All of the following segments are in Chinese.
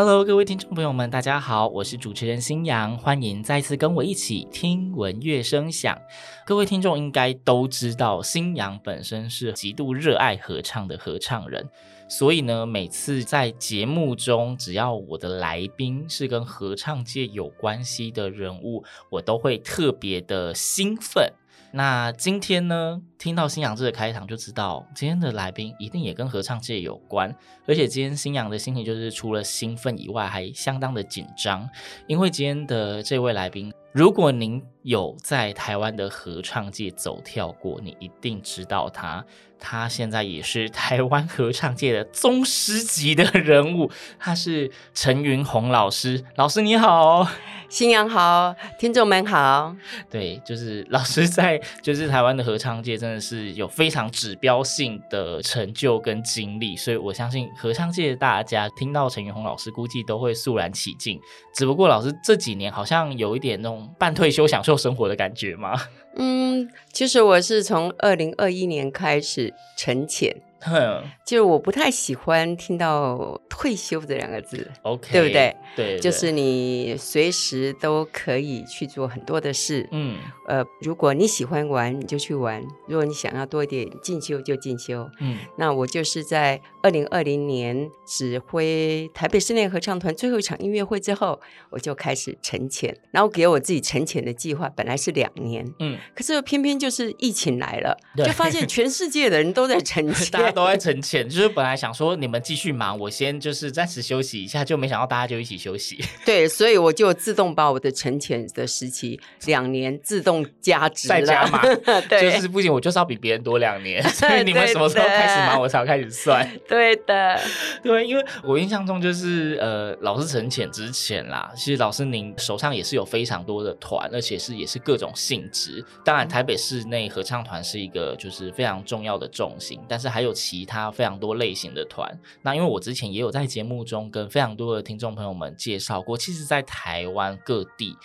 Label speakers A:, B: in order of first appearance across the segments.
A: Hello，各位听众朋友们，大家好，我是主持人新阳，欢迎再次跟我一起听闻乐声响。各位听众应该都知道，新阳本身是极度热爱合唱的合唱人，所以呢，每次在节目中，只要我的来宾是跟合唱界有关系的人物，我都会特别的兴奋。那今天呢，听到新阳这个开场就知道，今天的来宾一定也跟合唱界有关。而且今天新阳的心情就是除了兴奋以外，还相当的紧张，因为今天的这位来宾，如果您有在台湾的合唱界走跳过，你一定知道他。他现在也是台湾合唱界的宗师级的人物，他是陈云红老师。老师你好。
B: 新阳好，听众们好。
A: 对，就是老师在就是台湾的合唱界真的是有非常指标性的成就跟经历，所以我相信合唱界的大家听到陈云红老师，估计都会肃然起敬。只不过老师这几年好像有一点那种半退休享受生活的感觉吗？
B: 嗯，其实我是从二零二一年开始沉
A: 潜，
B: 就是我不太喜欢听到退休这两个字
A: ，OK，
B: 对不对？
A: 对，对，
B: 就是你随时都可以去做很多的事。
A: 嗯
B: 呃，如果你喜欢玩，你就去玩；如果你想要多一点进修，就进修。
A: 嗯
B: 那我就是在二零二零年指挥台北室内合唱团最后一场音乐会之后，我就开始沉潜。然后给我自己沉潜的计划本来是两年，
A: 嗯，
B: 可是偏偏就是疫情来了，
A: 对
B: 就发现全世界的人都在沉潜，
A: 大家都在沉潜，就是本来想说你们继续忙，我先就是暂时休息一下，就没想到大家就一起休息。
B: 对，所以我就自动把我的沉潜的时期两年自动加值了，
A: 再加码，
B: 对，
A: 就是不行，我就是要比别人多两年，所以你们什么时候开始忙，我才要开始算。
B: 对的，
A: 对，因为我印象中就是呃，老师沉潜之前啦，其实老师您手上也是有非常多的团，而且是也是各种性质。当然，台北市内合唱团是一个就是非常重要的重心，但是还有其他非常多类型的团。那因为我之前也有在节目中跟非常多的听众朋友们介绍过，其实，在台湾各地，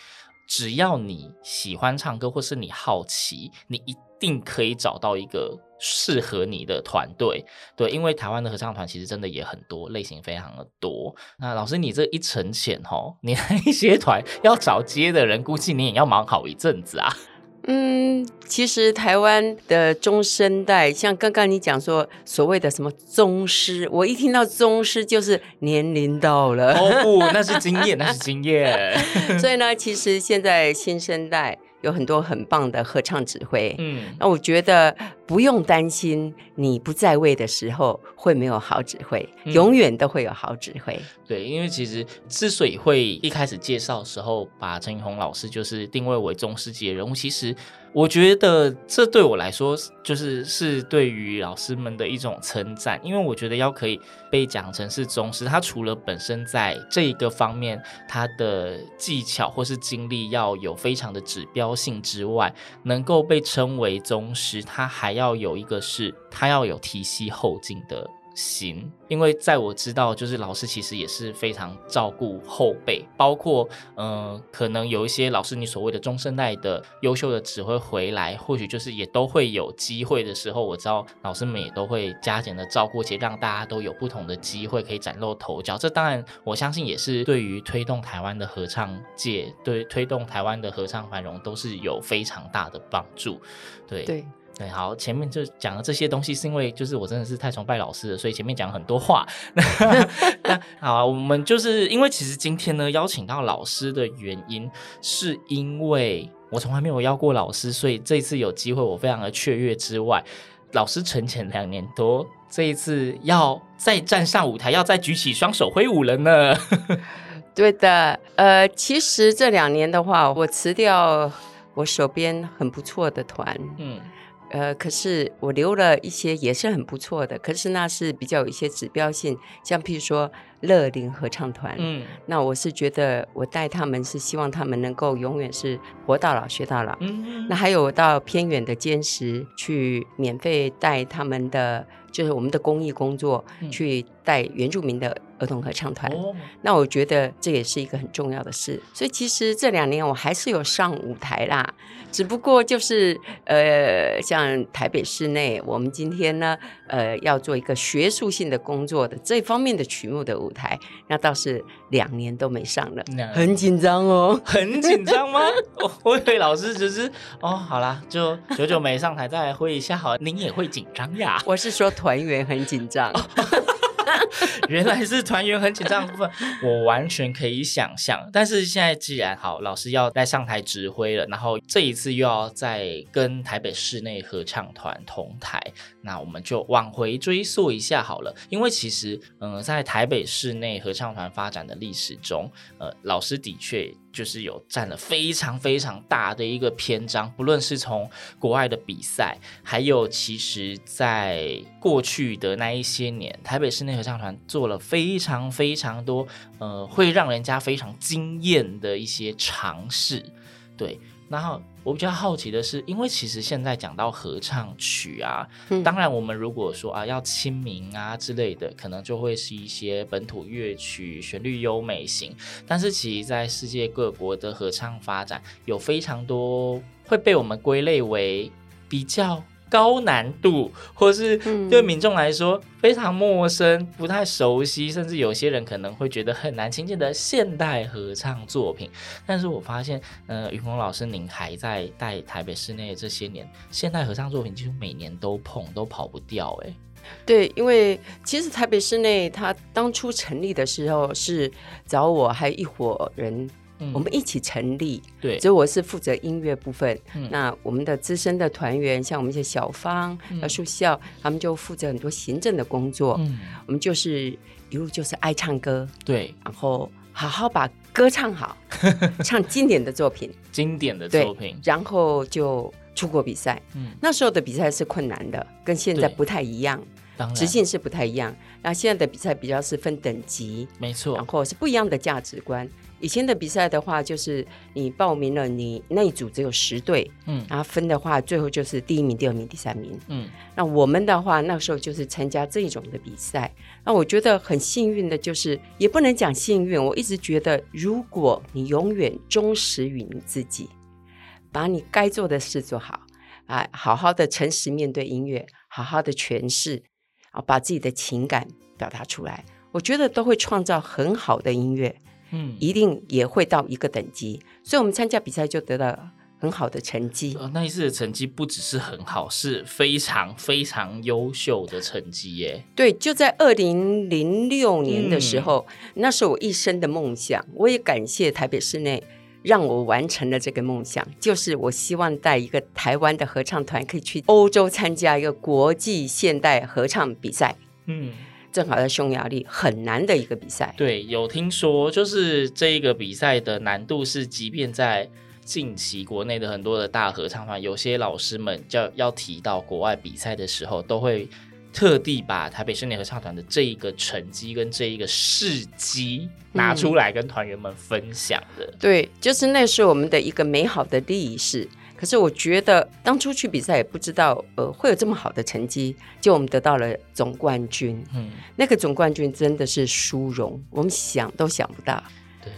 A: 只要你喜欢唱歌或是你好奇，你一定可以找到一个适合你的团队。对，因为台湾的合唱团其实真的也很多，类型非常的多。那老师，你这一沉潜吼，你那些团要找接的人，估计你也要忙好一阵子啊。
B: 嗯，其实台湾的中生代，像刚刚你讲说所谓的什么宗师，我一听到宗师就是年龄到了。
A: 哦不，那是经验，那是经验。
B: 所以呢，其实现在新生代有很多很棒的合唱指挥。
A: 嗯，
B: 那我觉得不用担心你不在位的时候会没有好指挥，
A: 嗯
B: 永远都会有好指挥。
A: 对，因为其实之所以会一开始介绍的时候把陈云红老师就是定位为中世纪的人物，其实我觉得这对我来说就是是对于老师们的一种称赞，因为我觉得要可以被讲成是宗师，他除了本身在这一个方面他的技巧或是经历要有非常的指标性之外，能够被称为宗师，他还要有一个是他要有提携后进的。行，因为在我知道，就是老师其实也是非常照顾后辈，包括嗯、可能有一些老师你所谓的中生代的优秀的指挥回来，或许就是也都会有机会的时候，我知道老师们也都会加减的照顾，且让大家都有不同的机会可以崭露头角。这当然，我相信也是对于推动台湾的合唱界，对推动台湾的合唱繁荣都是有非常大的帮助。对。
B: 对。
A: 对，好，前面就讲了这些东西，是因为就是我真的是太崇拜老师了，所以前面讲了很多话。那好啊，我们就是因为其实今天呢邀请到老师的原因，是因为。我从来没有邀过老师，所以这一次有机会，我非常的雀跃。之外，老师沉潜两年多，这一次要再站上舞台，要再举起双手挥舞了呢。
B: 对的，呃，其实这两年的话，我辞掉我手边很不错的团，嗯。呃，可是我留了一些也是很不错的，可是那是比较有一些指标性，像譬如说乐龄合唱团，嗯，那我是觉得我带他们是希望他们能够永远是活到老学到老，嗯。嗯，那还有到偏远的坚石去免费带他们的，就是我们的公益工作，嗯，去带原住民的。儿童合唱团，哦，那我觉得这也是一个很重要的事。所以其实这两年我还是有上舞台啦，只不过就是呃，像台北市内，我们今天呢，呃，要做一个学术性的工作的这方面的曲目的舞台，那倒是两年都没上了，很紧张哦，
A: 很紧张吗？我我以为老师只是哦，好啦，就久久没上台，再来挥一下好，您也会紧张呀？
B: 我是说团员很紧张。
A: 原来是团员很紧张的部分，我完全可以想象。但是现在既然好，老师要再上台指挥了，然后这一次又要再跟台北市内合唱团同台，那我们就往回追溯一下好了。因为其实，嗯、呃，在台北市内合唱团发展的历史中，呃，老师的确。就是有占了非常非常大的一个篇章，不论是从国外的比赛，还有其实在过去的那一些年，台北室内合唱团做了非常非常多，呃，会让人家非常惊艳的一些尝试，对。然后我比较好奇的是，因为其实现在讲到合唱曲啊，嗯、当然我们如果说啊要亲民啊之类的，可能就会是一些本土乐曲，旋律优美型。但是其实，在世界各国的合唱发展，有非常多会被我们归类为比较。高难度，或是对民众来说非常陌生、不太熟悉，甚至有些人可能会觉得很难亲近的现代合唱作品。但是我发现，呃，于峰老师，您还在带台北室内这些年，现代合唱作品几乎每年都碰，都跑不掉。哎，
B: 对，因为其实台北市内它当初成立的时候是找我还一伙人。我们一起成立，对，所以我是负责音乐部分。嗯、那我们的资深的团员，像我们一些小芳、呃、树校，他们就负责很多行政的工作。嗯，我们就是一路就是爱唱歌，对，然后好好把歌唱好，唱经典的作品，
A: 经典的作品，
B: 然后就出国比赛。嗯，那时候的比赛是困难的，跟现在不太一样，直性是不太一样。那现在的比赛比较是分等级，没错，然后是不一样的价值观。以前的比赛的话，就是你报名了，你那一组只有十队，嗯，然后分的话，最后就是第一名、第二名、第三名，嗯。那我们的话，那时候就是参加这种的比赛。那我觉得很幸运的，就是也不能讲幸运。我一直觉得，如果你永远忠实于你自己，把你该做的事做好，啊，好好的诚实面对音乐，好好的诠释，啊，把自己的情感表达出来，我觉得都会创造很好的音乐。嗯，一定也会到一个等级，所以我们参加比赛就得到很好的成绩。
A: 呃，那一次的成绩不只是很好，是非常非常优秀的成绩耶。
B: 对，就在二零零六年的时候，嗯，那是我一生的梦想。我也感谢台北市内让我完成了这个梦想，就是我希望带一个台湾的合唱团可以去欧洲参加一个国际现代合唱比赛。嗯。正好在匈牙利很难的一个比赛。
A: 对，有听说，就是这一个比赛的难度是，即便在近期国内的很多的大合唱团，有些老师们就要提到国外比赛的时候，都会特地把台北室内合唱团的这一个成绩跟这一个事迹拿出来跟团员们分享的。嗯。
B: 对，就是那是我们的一个美好的历史。可是我觉得当初去比赛也不知道，呃，会有这么好的成绩，就我们得到了总冠军。嗯，那个总冠军真的是殊荣，我们想都想不到。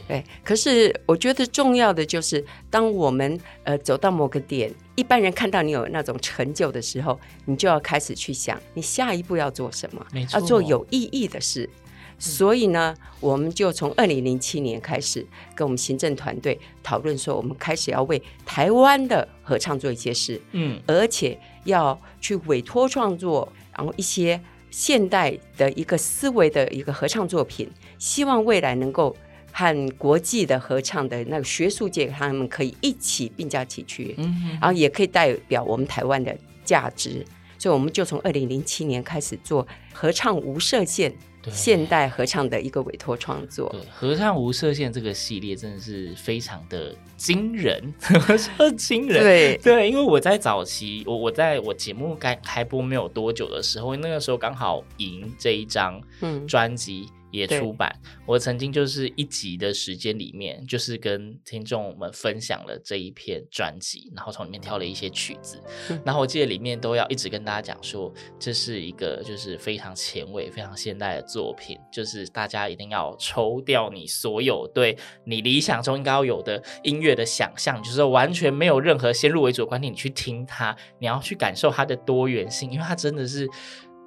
B: 对，可是我觉得重要的就是，当我们呃走到某个点，一般人看到你有那种成就的时候，你就要开始去想，你下一步要做什么？要做有意义的事。所以呢，我们就从二零零七年开始跟我们行政团队讨论说，我们开始要为台湾的合唱做一些事，嗯，而且要去委托创作，然后一些现代的一个思维的一个合唱作品，希望未来能够和国际的合唱的那个学术界，他们可以一起并驾齐驱，嗯哼，然后也可以代表我们台湾的价值，所以我们就从二零零七年开始做合唱无设限。现代合唱的一个委托创作，
A: 对，合唱无设限这个系列真的是非常的惊人，说惊人，
B: 对。
A: 对，因为我在早期，我我在我节目刚开播没有多久的时候，那个时候刚好赢这一张专辑。嗯也出版，我曾经就是一集的时间里面，就是跟听众们分享了这一篇专辑，然后从里面挑了一些曲子，然后我记得里面都要一直跟大家讲说，这是一个就是非常前卫、非常现代的作品，就是大家一定要抽掉你所有对你理想中应该要有的音乐的想象，就是完全没有任何先入为主的观念，你去听它，你要去感受它的多元性，因为它真的是。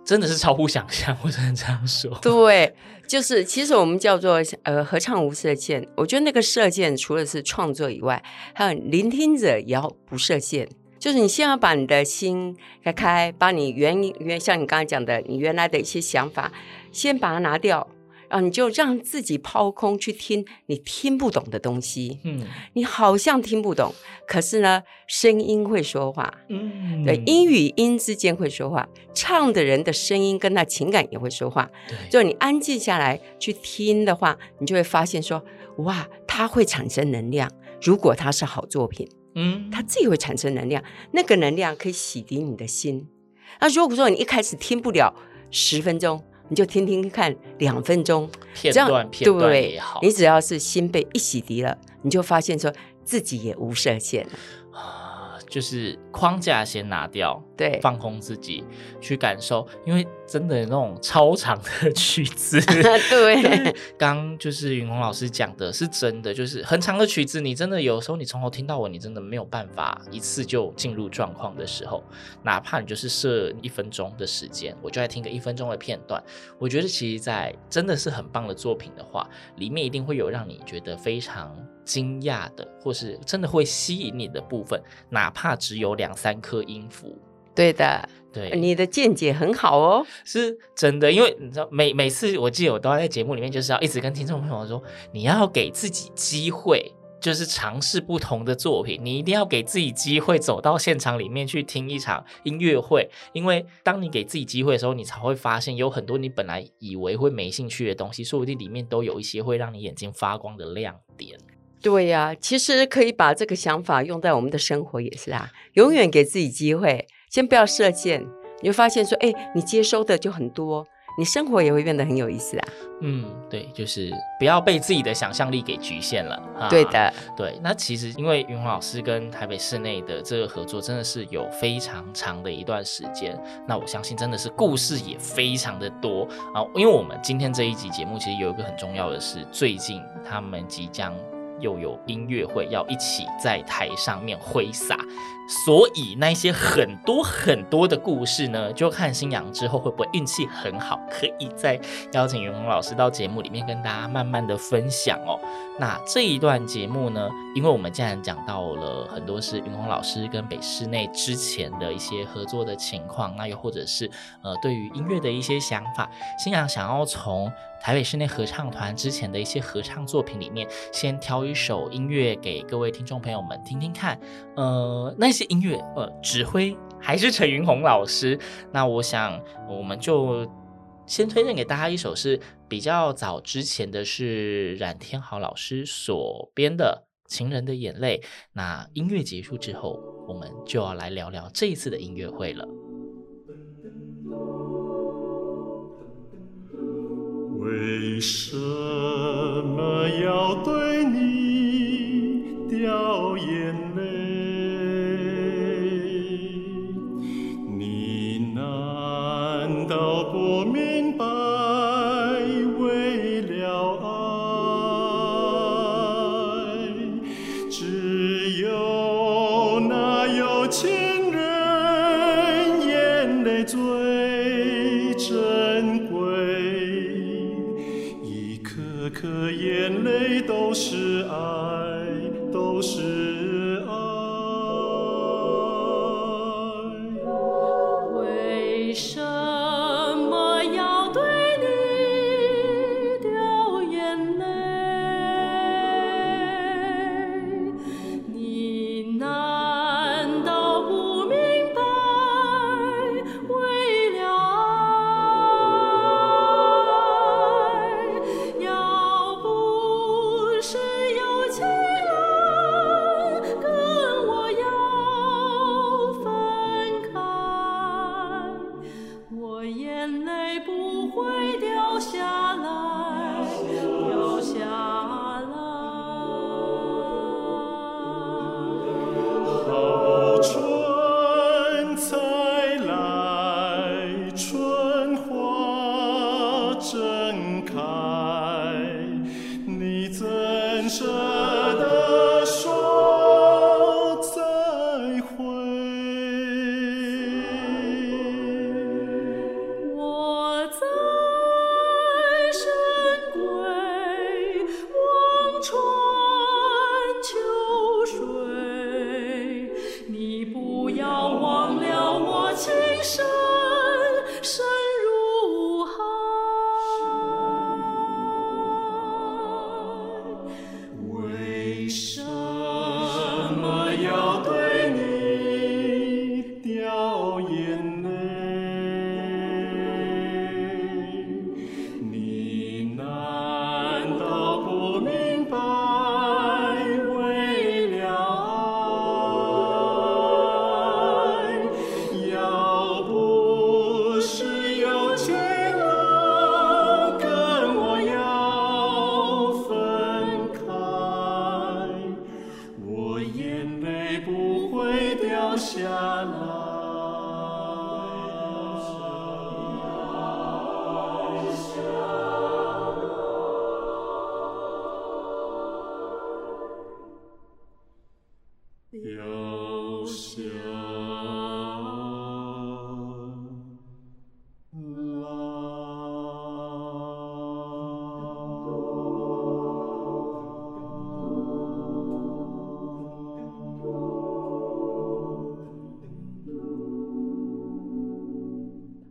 A: 真的是超乎想象，我只能这样说。
B: 对，就是其实我们叫做呃合唱无设限。我觉得那个设限除了是创作以外，还有聆听者也要不设限。就是你先要把你的心开开，把你原原像你刚才讲的，你原来的一些想法，先把它拿掉。然后你就让自己抛空去听你听不懂的东西，嗯，你好像听不懂，可是呢，声音会说话，嗯，对，音与音之间会说话，唱的人的声音跟那情感也会说话，对，就你安静下来去听的话，你就会发现说，哇，它会产生能量。如果它是好作品，嗯，它自己会产生能量，那个能量可以洗涤你的心。那如果说你一开始听不了十分钟。你就听听看，两分钟
A: 片段片段也好，
B: 你只要是心被一洗涤了，你就发现说自己也无设限了。
A: 就是框架先拿掉，
B: 对，
A: 放空自己去感受，因为真的那种超长的曲子，
B: 对，
A: 刚就是云红老师讲的是真的，就是很长的曲子，你真的有时候你从头听到尾，你真的没有办法一次就进入状况的时候，哪怕你就是设一分钟的时间，我就来听个一分钟的片段，我觉得其实，在真的是很棒的作品的话，里面一定会有让你觉得非常。惊讶的，或是真的会吸引你的部分，哪怕只有两三颗音符。
B: 对的，
A: 对，
B: 你的见解很好哦，
A: 是真的。因为你知道，每每次我记得我都要在节目里面，就是要一直跟听众朋友说，你要给自己机会，就是尝试不同的作品。你一定要给自己机会，走到现场里面去听一场音乐会。因为当你给自己机会的时候，你才会发现有很多你本来以为会没兴趣的东西，说不定里面都有一些会让你眼睛发光的亮点。
B: 对呀、啊，其实可以把这个想法用在我们的生活也是啊。永远给自己机会，先不要设限，你会发现说，哎，你接收的就很多，你生活也会变得很有意思啊。
A: 嗯，对，就是不要被自己的想象力给局限了。啊、
B: 对的，
A: 对。那其实因为云红老师跟台北市内的这个合作，真的是有非常长的一段时间。那我相信真的是故事也非常的多啊。因为我们今天这一集节目，其实有一个很重要的是，最近他们即将。又有音乐会要一起在台上面挥洒，所以那些很多很多的故事呢，就看新娘之后会不会运气很好，可以再邀请云龙老师到节目里面跟大家慢慢的分享哦。那这一段节目呢，因为我们既然讲到了很多是云红老师跟北室内之前的一些合作的情况，那又或者是呃对于音乐的一些想法，星洋想要从。台北室内合唱团之前的一些合唱作品里面，先挑一首音乐给各位听众朋友们听听看。呃，那些音乐，呃，指挥还是陈云红老师。那我想，我们就先推荐给大家一首是比较早之前的是冉天豪老师所编的《情人的眼泪》。那音乐结束之后，我们就要来聊聊这一次的音乐会了。
C: 为什么要对你掉眼
D: 泪？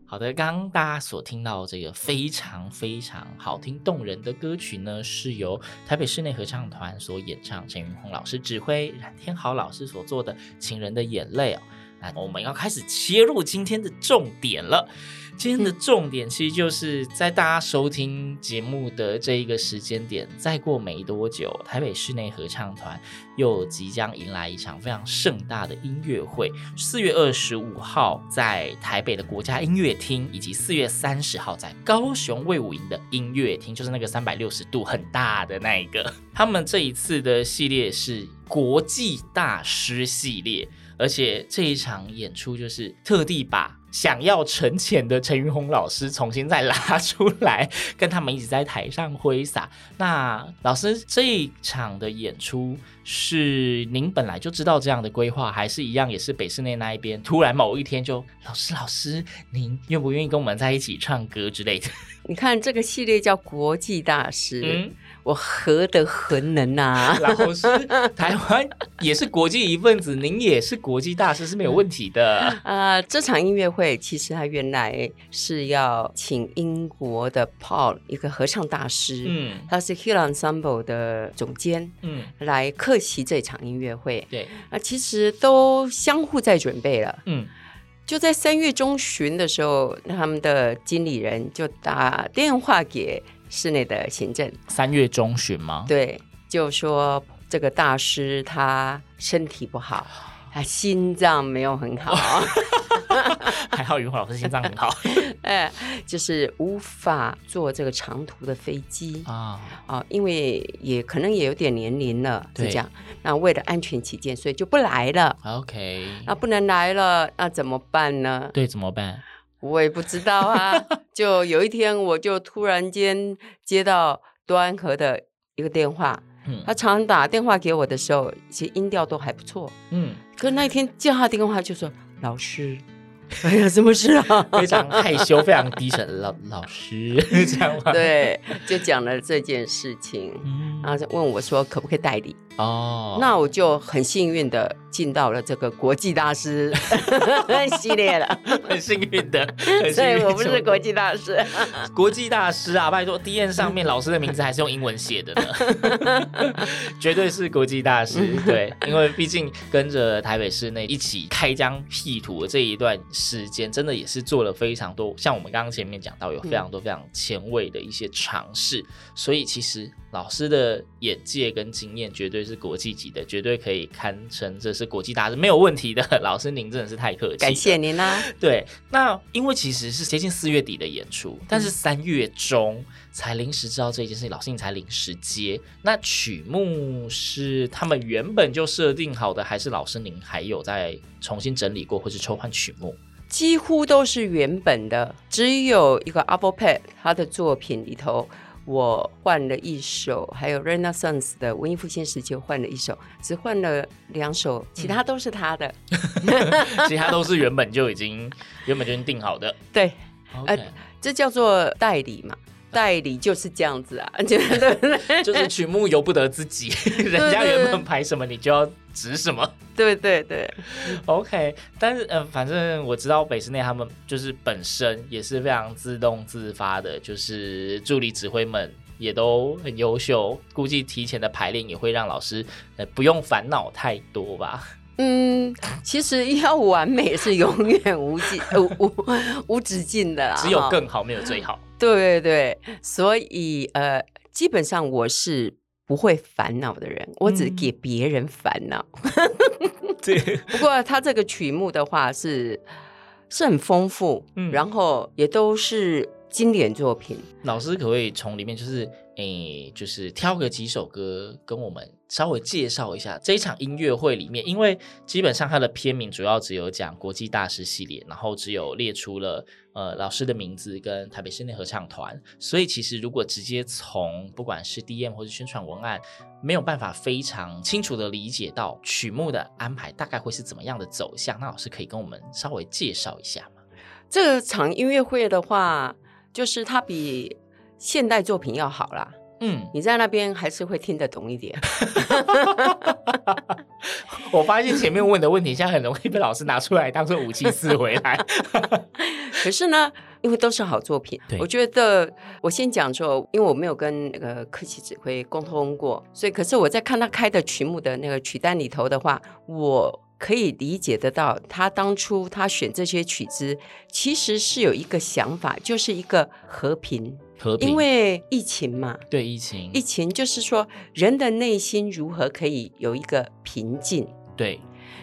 A: 好的，刚刚大家所听到这个非常非常好听动人的歌曲呢，是由台北室内合唱团所演唱，陈云红老师指挥，冉天豪老师所做的《情人的眼泪》哦。那我们要开始切入今天的重点了。今天的重点其实就是在大家收听节目的这一个时间点，再过没多久，台北室内合唱团又即将迎来一场非常盛大的音乐会。四月二十五号在台北的国家音乐厅，以及四月三十号在高雄卫武营的音乐厅，就是那个三百六十度很大的那一个。他们这一次的系列是国际大师系列。而且这一场演出就是特地把想要沉潜的陈云红老师重新再拉出来，跟他们一起在台上挥洒。那老师这一场的演出是您本来就知道这样的规划，还是一样也是北室内那一边突然某一天就老师老师，您愿不愿意跟我们在一起唱歌之类的？
B: 你看这个系列叫国际大师。
A: 嗯
B: 我何德何能啊！
A: 老师，台湾也是国际一份子，您也是国际大师是没有问题的。
B: 啊、呃，这场音乐会其实他原来是要请英国的 Paul 一个合唱大师，嗯，他是 Hill Ensemble 的总监，嗯，来客席这场音乐会。
A: 对，
B: 啊、呃，其实都相互在准备了，
A: 嗯，
B: 就在三月中旬的时候，他们的经理人就打电话给。室内的行政，
A: 三月中旬吗？
B: 对，就说这个大师他身体不好，他心脏没有很好，
A: 还好云红老师心脏很好，
B: 哎，就是无法坐这个长途的飞机啊啊，因为也可能也有点年龄了，是这样。那为了安全起见，所以就不来了。
A: OK，
B: 那不能来了，那怎么办呢？
A: 对，怎么办？
B: 我也不知道啊，就有一天，我就突然间接到端和的一个电话，嗯，他常打电话给我的时候，其实音调都还不错，嗯，可是那一天接他电话就说老师。哎呀，什么事啊？
A: 非常害羞，非常低沉。老老师这样吗？
B: 对，就讲了这件事情，嗯、然后就问我说可不可以代理？
A: 哦，
B: 那我就很幸运的进到了这个国际大师 系列了，
A: 很幸运的。
B: 所以我不是国际大师，
A: 国际大师啊！拜托，D N 上面老师的名字还是用英文写的呢，绝对是国际大师。对，因为毕竟跟着台北市内一起开疆辟土的这一段。时间真的也是做了非常多，像我们刚刚前面讲到，有非常多非常前卫的一些尝试，嗯、所以其实老师的眼界跟经验绝对是国际级的，绝对可以堪称这是国际大师，没有问题的。老师您真的是太客气，
B: 感谢您啦。
A: 对，那因为其实是接近四月底的演出，但是三月中才临时知道这件事情，老师你才临时接。那曲目是他们原本就设定好的，还是老师您还有再重新整理过，或是抽换曲目？
B: 几乎都是原本的，只有一个 a p p l e Pad 他的作品里头，我换了一首，还有 Renaissance 的文艺复兴时期换了一首，只换了两首，其他都是他的，
A: 其他都是原本就已经原本就已经定好的。
B: 对
A: ，Okay. 呃，
B: 这叫做代理嘛。代理就是这样子啊？
A: 就是曲目由不得自己，人家原本排什么，你就要指什么。
B: 对对对
A: ，OK。但是嗯、呃，反正我知道北师内他们就是本身也是非常自动自发的，就是助理指挥们也都很优秀，估计提前的排练也会让老师呃不用烦恼太多吧。
B: 嗯，其实要完美是永远无尽、无无无止境的啦，
A: 只有更好，没有最好。
B: 对对对，所以呃，基本上我是不会烦恼的人，我只给别人烦恼。
A: 对，
B: 不过他这个曲目的话是是很丰富，嗯，然后也都是经典作品。
A: 老师可不可以从里面就是？诶，就是挑个几首歌跟我们稍微介绍一下这一场音乐会里面，因为基本上它的片名主要只有讲国际大师系列，然后只有列出了呃老师的名字跟台北室内合唱团，所以其实如果直接从不管是 DM 或是宣传文案，没有办法非常清楚的理解到曲目的安排大概会是怎么样的走向，那老师可以跟我们稍微介绍一下吗？
B: 这场音乐会的话，就是它比。现代作品要好啦，嗯，你在那边还是会听得懂一点。
A: 我发现前面问的问题，现在很容易被老师拿出来当做武器撕回来。
B: 可是呢，因为都是好作品，我觉得我先讲说，因为我没有跟那个客席指挥沟通过，所以可是我在看他开的曲目的那个曲单里头的话，我。可以理解得到，他当初他选这些曲子，其实是有一个想法，就是一个和平。
A: 和平，
B: 因为疫情嘛，
A: 对疫情，
B: 疫情就是说人的内心如何可以有一个平静。
A: 对，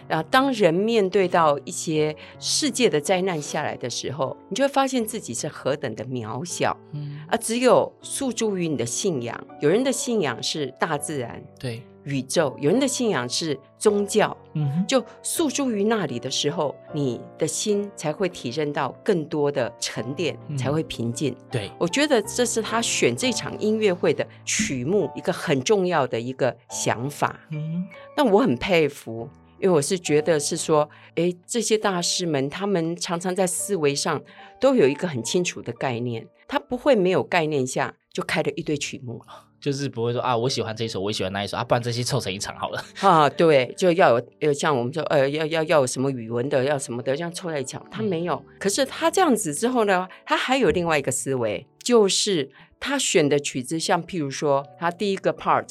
B: 然后当人面对到一些世界的灾难下来的时候，你就会发现自己是何等的渺小。嗯，而只有诉诸于你的信仰，有人的信仰是大自然。
A: 对。
B: 宇宙，有人的信仰是宗教，嗯哼，就诉诸于那里的时候，你的心才会体认到更多的沉淀，嗯、才会平静。
A: 对，
B: 我觉得这是他选这场音乐会的曲目一个很重要的一个想法。嗯，那我很佩服，因为我是觉得是说，哎，这些大师们，他们常常在思维上都有一个很清楚的概念，他不会没有概念下就开了一堆曲目。
A: 就是不会说啊，我喜欢这一首，我喜欢那一首啊，不然这些凑成一场好了
B: 啊。对，就要有有像我们说呃，要要要有什么语文的，要什么的，这样凑在一起。他没有，可是他这样子之后呢，他还有另外一个思维，就是他选的曲子，像譬如说，他第一个 part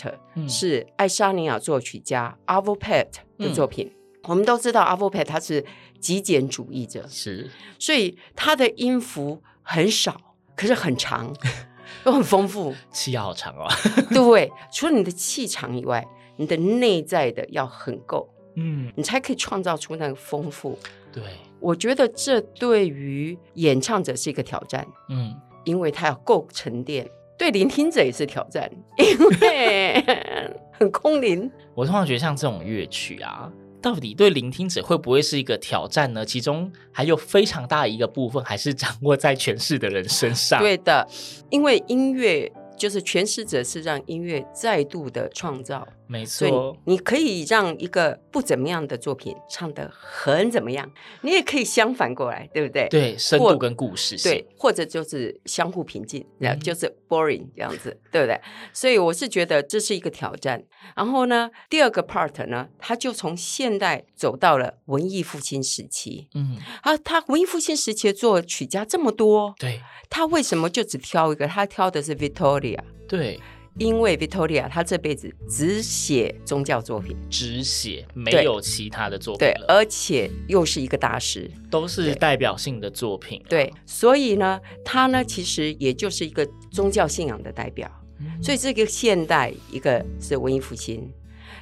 B: 是爱沙尼亚作曲家 Arvo Pärt 的作品。嗯、我们都知道 Arvo Pärt 他是极简主义者，
A: 是，
B: 所以他的音符很少，可是很长。都很丰富，
A: 气要好长哦。
B: 对，除了你的气场以外，你的内在的要很够，嗯，你才可以创造出那个丰富。
A: 对，
B: 我觉得这对于演唱者是一个挑战，嗯，因为他要够沉淀；对聆听者也是挑战，因为很空灵。
A: 我通常觉得像这种乐曲啊。到底对聆听者会不会是一个挑战呢？其中还有非常大的一个部分，还是掌握在诠释的人身上。
B: 对的，因为音乐就是诠释者是让音乐再度的创造。
A: 没错，
B: 你可以让一个不怎么样的作品唱得很怎么样，你也可以相反过来，对不对？
A: 对，深度跟故事性，
B: 对，或者就是相互平静，嗯、就是 boring 这样子，对不对？所以我是觉得这是一个挑战。然后呢，第二个 part 呢，他就从现代走到了文艺复兴时期。嗯，啊，他文艺复兴时期的作曲家这么多，
A: 对，
B: 他为什么就只挑一个？他挑的是 Victoria，
A: 对。
B: 因为 Vittoria 他这辈子只写宗教作品，
A: 只写没有其他的作品了。
B: 对，而且又是一个大师，
A: 都是代表性的作品。
B: 对，所以呢，他呢其实也就是一个宗教信仰的代表。嗯、所以这个现代，一个是文艺复兴，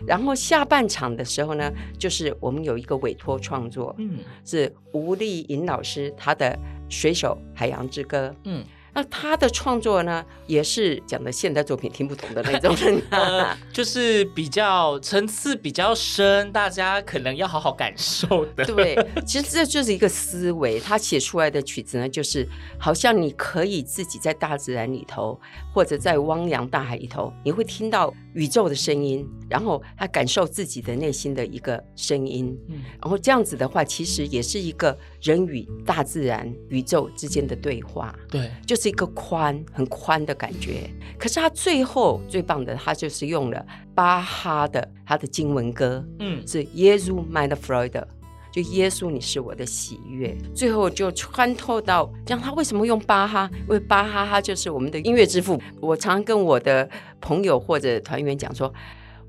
B: 然后下半场的时候呢，就是我们有一个委托创作，嗯，是吴丽颖老师他的《水手海洋之歌》，嗯。那他的创作呢，也是讲的现代作品听不懂的那种人，
A: 呃，就是比较层次比较深，大家可能要好好感受的。
B: 对，其实这就是一个思维。他写出来的曲子呢，就是好像你可以自己在大自然里头，或者在汪洋大海里头，你会听到宇宙的声音，然后他感受自己的内心的一个声音。嗯，然后这样子的话，其实也是一个人与大自然、宇宙之间的对话。
A: 对，
B: 就是。是一个宽很宽的感觉，可是他最后最棒的，他就是用了巴哈的他的经文歌，嗯，是耶稣 meine Freude，就耶稣你是我的喜悦，最后就穿透到，这样他为什么用巴哈？因为巴哈哈就是我们的音乐之父。我常常跟我的朋友或者团员讲说，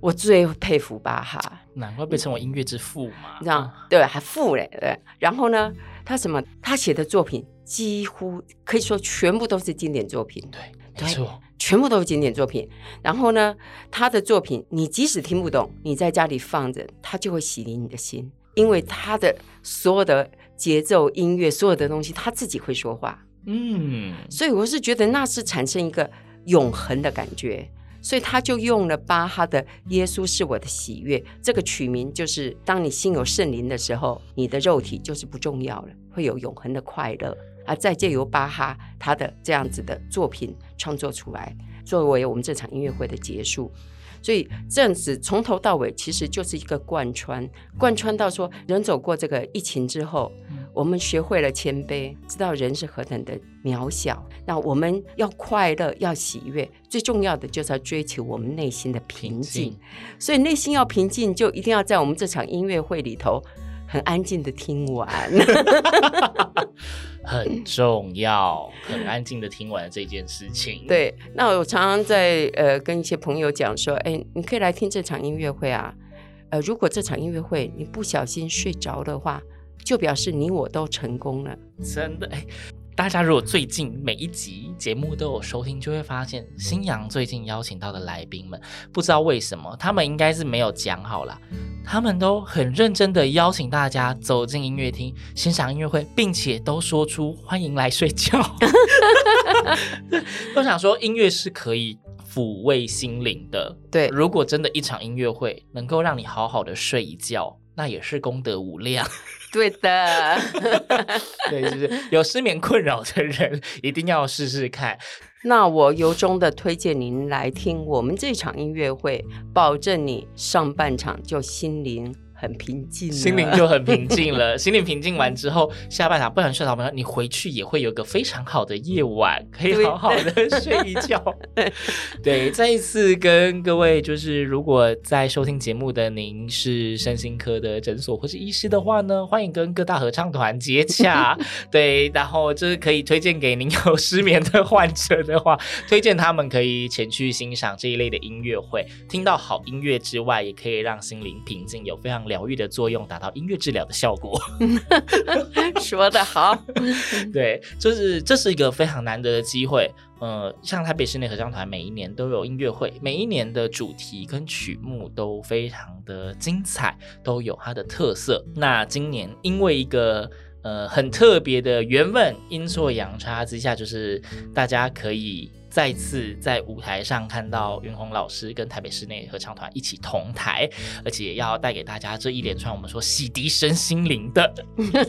B: 我最佩服巴哈，
A: 难怪被称为音乐之父嘛，
B: 这样对，还父嘞，对。然后呢，他什么？他写的作品。几乎可以说全部都是经典作品，
A: 对，没错，
B: 全部都是经典作品。然后呢，他的作品你即使听不懂，你在家里放着，他就会洗涤你的心，因为他的所有的节奏、音乐，所有的东西，他自己会说话。嗯，所以我是觉得那是产生一个永恒的感觉。所以他就用了巴哈的《耶稣是我的喜悦》这个取名，就是当你心有圣灵的时候，你的肉体就是不重要了，会有永恒的快乐。而，再借由巴哈他的这样子的作品创作出来，作为我们这场音乐会的结束。所以这样子从头到尾其实就是一个贯穿，贯穿到说人走过这个疫情之后，我们学会了谦卑，知道人是何等的渺小。那我们要快乐，要喜悦，最重要的就是要追求我们内心的平静。平静。所以内心要平静，就一定要在我们这场音乐会里头很安静的听完，
A: 很重要，很安静的听完这件事情。
B: 对，那我常常在呃跟一些朋友讲说，哎，你可以来听这场音乐会啊。呃，如果这场音乐会你不小心睡着的话。就表示你我都成功了，
A: 真的哎！大家如果最近每一集节目都有收听，就会发现新阳最近邀请到的来宾们，不知道为什么他们应该是没有讲好啦，他们都很认真的邀请大家走进音乐厅欣赏音乐会，并且都说出欢迎来睡觉。都想说音乐是可以抚慰心灵的，
B: 对，
A: 如果真的一场音乐会能够让你好好的睡一觉，那也是功德无量。
B: 对的，
A: 对，就是有失眠困扰的人一定要试试看。
B: 那我由衷的推荐您来听我们这场音乐会，保证你上半场就心灵。很平静，
A: 心灵就很平静了。心灵平静完之后，下半场不想睡着，朋友，你回去也会有个非常好的夜晚，可以好好的睡一觉。对，再一次跟各位，就是如果在收听节目的您是身心科的诊所或是医师的话呢，欢迎跟各大合唱团接洽。对，然后就是可以推荐给您有失眠的患者的话，推荐他们可以前去欣赏这一类的音乐会，听到好音乐之外，也可以让心灵平静，有非常。疗愈的作用，达到音乐治疗的效果。
B: 说得好，
A: 对，就是这是一个非常难得的机会。呃，像台北室内合唱团每一年都有音乐会，每一年的主题跟曲目都非常的精彩，都有它的特色。那今年因为一个呃很特别的缘分，阴错阳差之下，就是大家可以。再次在舞台上看到云红老师跟台北室内合唱团一起同台，而且要带给大家这一连串我们说洗涤身心灵的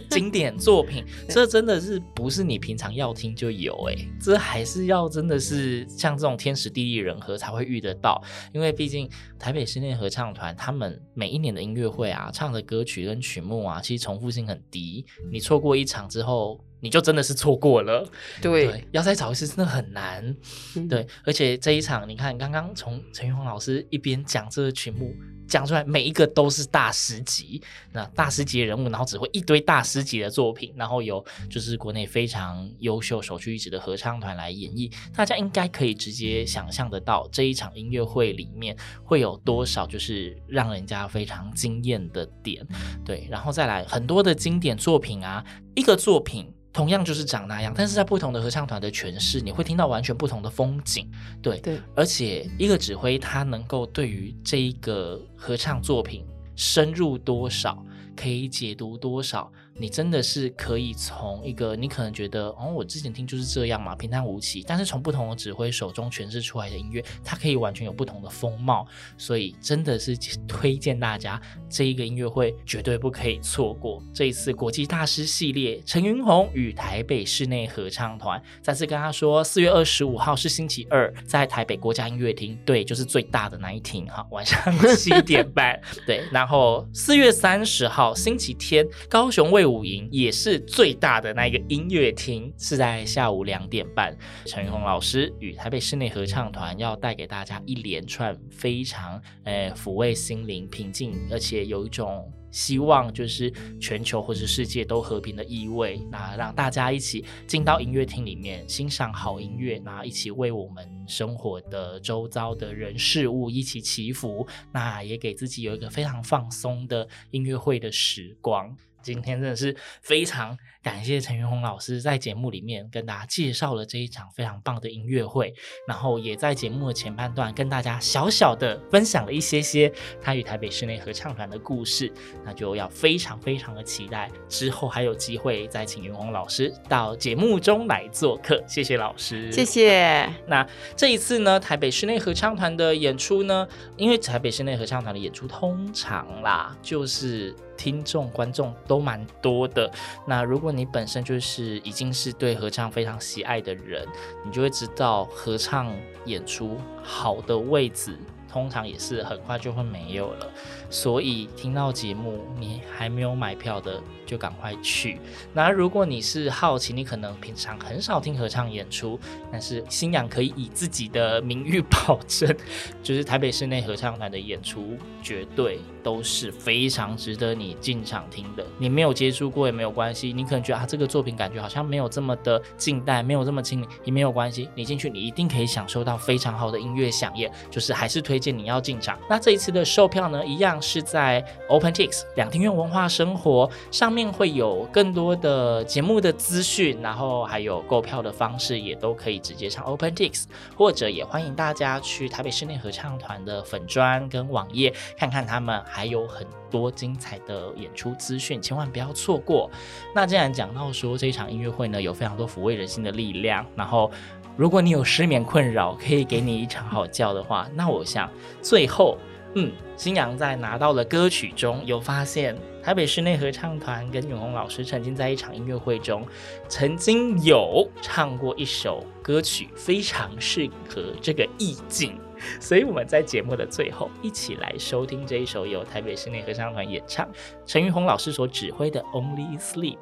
A: 经典作品，这真的是不是你平常要听就有哎、欸，这还是要真的是像这种天时地利人和才会遇得到，因为毕竟台北室内合唱团他们每一年的音乐会啊，唱的歌曲跟曲目啊，其实重复性很低，你错过一场之后。你就真的是错过了，
B: 对，
A: 对，要再找一次真的很难，嗯、对，而且这一场你看，刚刚从陈玉红老师一边讲这个曲目。讲出来，每一个都是大师级，那大师级的人物，然后只会一堆大师级的作品，然后有就是国内非常优秀、首屈一指的合唱团来演绎，大家应该可以直接想象得到这一场音乐会里面会有多少就是让人家非常惊艳的点，对，然后再来很多的经典作品啊，一个作品。同样就是长那样，但是在不同的合唱团的诠释，你会听到完全不同的风景。对，对，而且一个指挥他能够对于这一个合唱作品深入多少，可以解读多少。你真的是可以从一个你可能觉得哦，我之前听就是这样嘛，平淡无奇。但是从不同的指挥手中诠释出来的音乐，它可以完全有不同的风貌。所以真的是推荐大家这一个音乐会绝对不可以错过。这一次国际大师系列，陈云红与台北室内合唱团，再次跟他说，四月二十五号是星期二，在台北国家音乐厅，对，就是最大的那一厅哈，晚上七点半，对。然后四月三十号星期天，高雄卫武营也是最大的那个音乐厅，是在下午两点半。陈云红老师与台北室内合唱团要带给大家一连串非常呃抚慰心灵、平静，而且有一种希望，就是全球或是世界都和平的意味。那让大家一起进到音乐厅里面欣赏好音乐，那一起为我们生活的周遭的人事物一起祈福。那也给自己有一个非常放松的音乐会的时光。今天真的是非常感谢陈云红老师在节目里面跟大家介绍了这一场非常棒的音乐会，然后也在节目的前半段跟大家小小的分享了一些些他与台北室内合唱团的故事，那就要非常非常的期待之后还有机会再请云红老师到节目中来做客。谢谢老师，
B: 谢谢。
A: 那这一次呢，台北室内合唱团的演出呢，因为台北室内合唱团的演出通常啦，就是。听众观众都蛮多的，那如果你本身就是已经是对合唱非常喜爱的人，你就会知道合唱演出好的位置。通常也是很快就会没有了。所以听到节目，你还没有买票的，就赶快去。那如果你是好奇，你可能平常很少听合唱演出，但是星洋可以以自己的名誉 保证，就是台北室内合唱团的演出绝对都是非常值得你进场听的。你没有接触过也没有关系，你可能觉得啊这个作品感觉好像没有这么的近代，没有这么亲民，也没有关系。你进去你一定可以享受到非常好的音乐饗宴，就是还是推荐你要进场。那这一次的售票呢，一样是在 OpenTix 两厅院文化生活上面会有更多的节目的资讯，然后还有购票的方式也都可以直接上 OpenTix，或者也欢迎大家去台北室内合唱团的粉专跟网页看看他们还有很多精彩的演出资讯，千万不要错过。那既然讲到说这一场音乐会呢，有非常多抚慰人心的力量，然后如果你有失眠困扰，可以给你一场好觉的话，那我想最后，嗯，星洋在拿到了歌曲中有发现，台北室内合唱团跟永鸿老师曾经在一场音乐会中，曾经有唱过一首歌曲，非常适合这个意境。所以我们在节目的最后，一起来收听这一首由台北室内合唱团演唱，陈玉红老师所指挥的《Only Sleep》。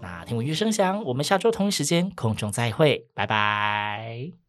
A: 那听闻乐声响，我们下周同一时间空中再会，拜拜。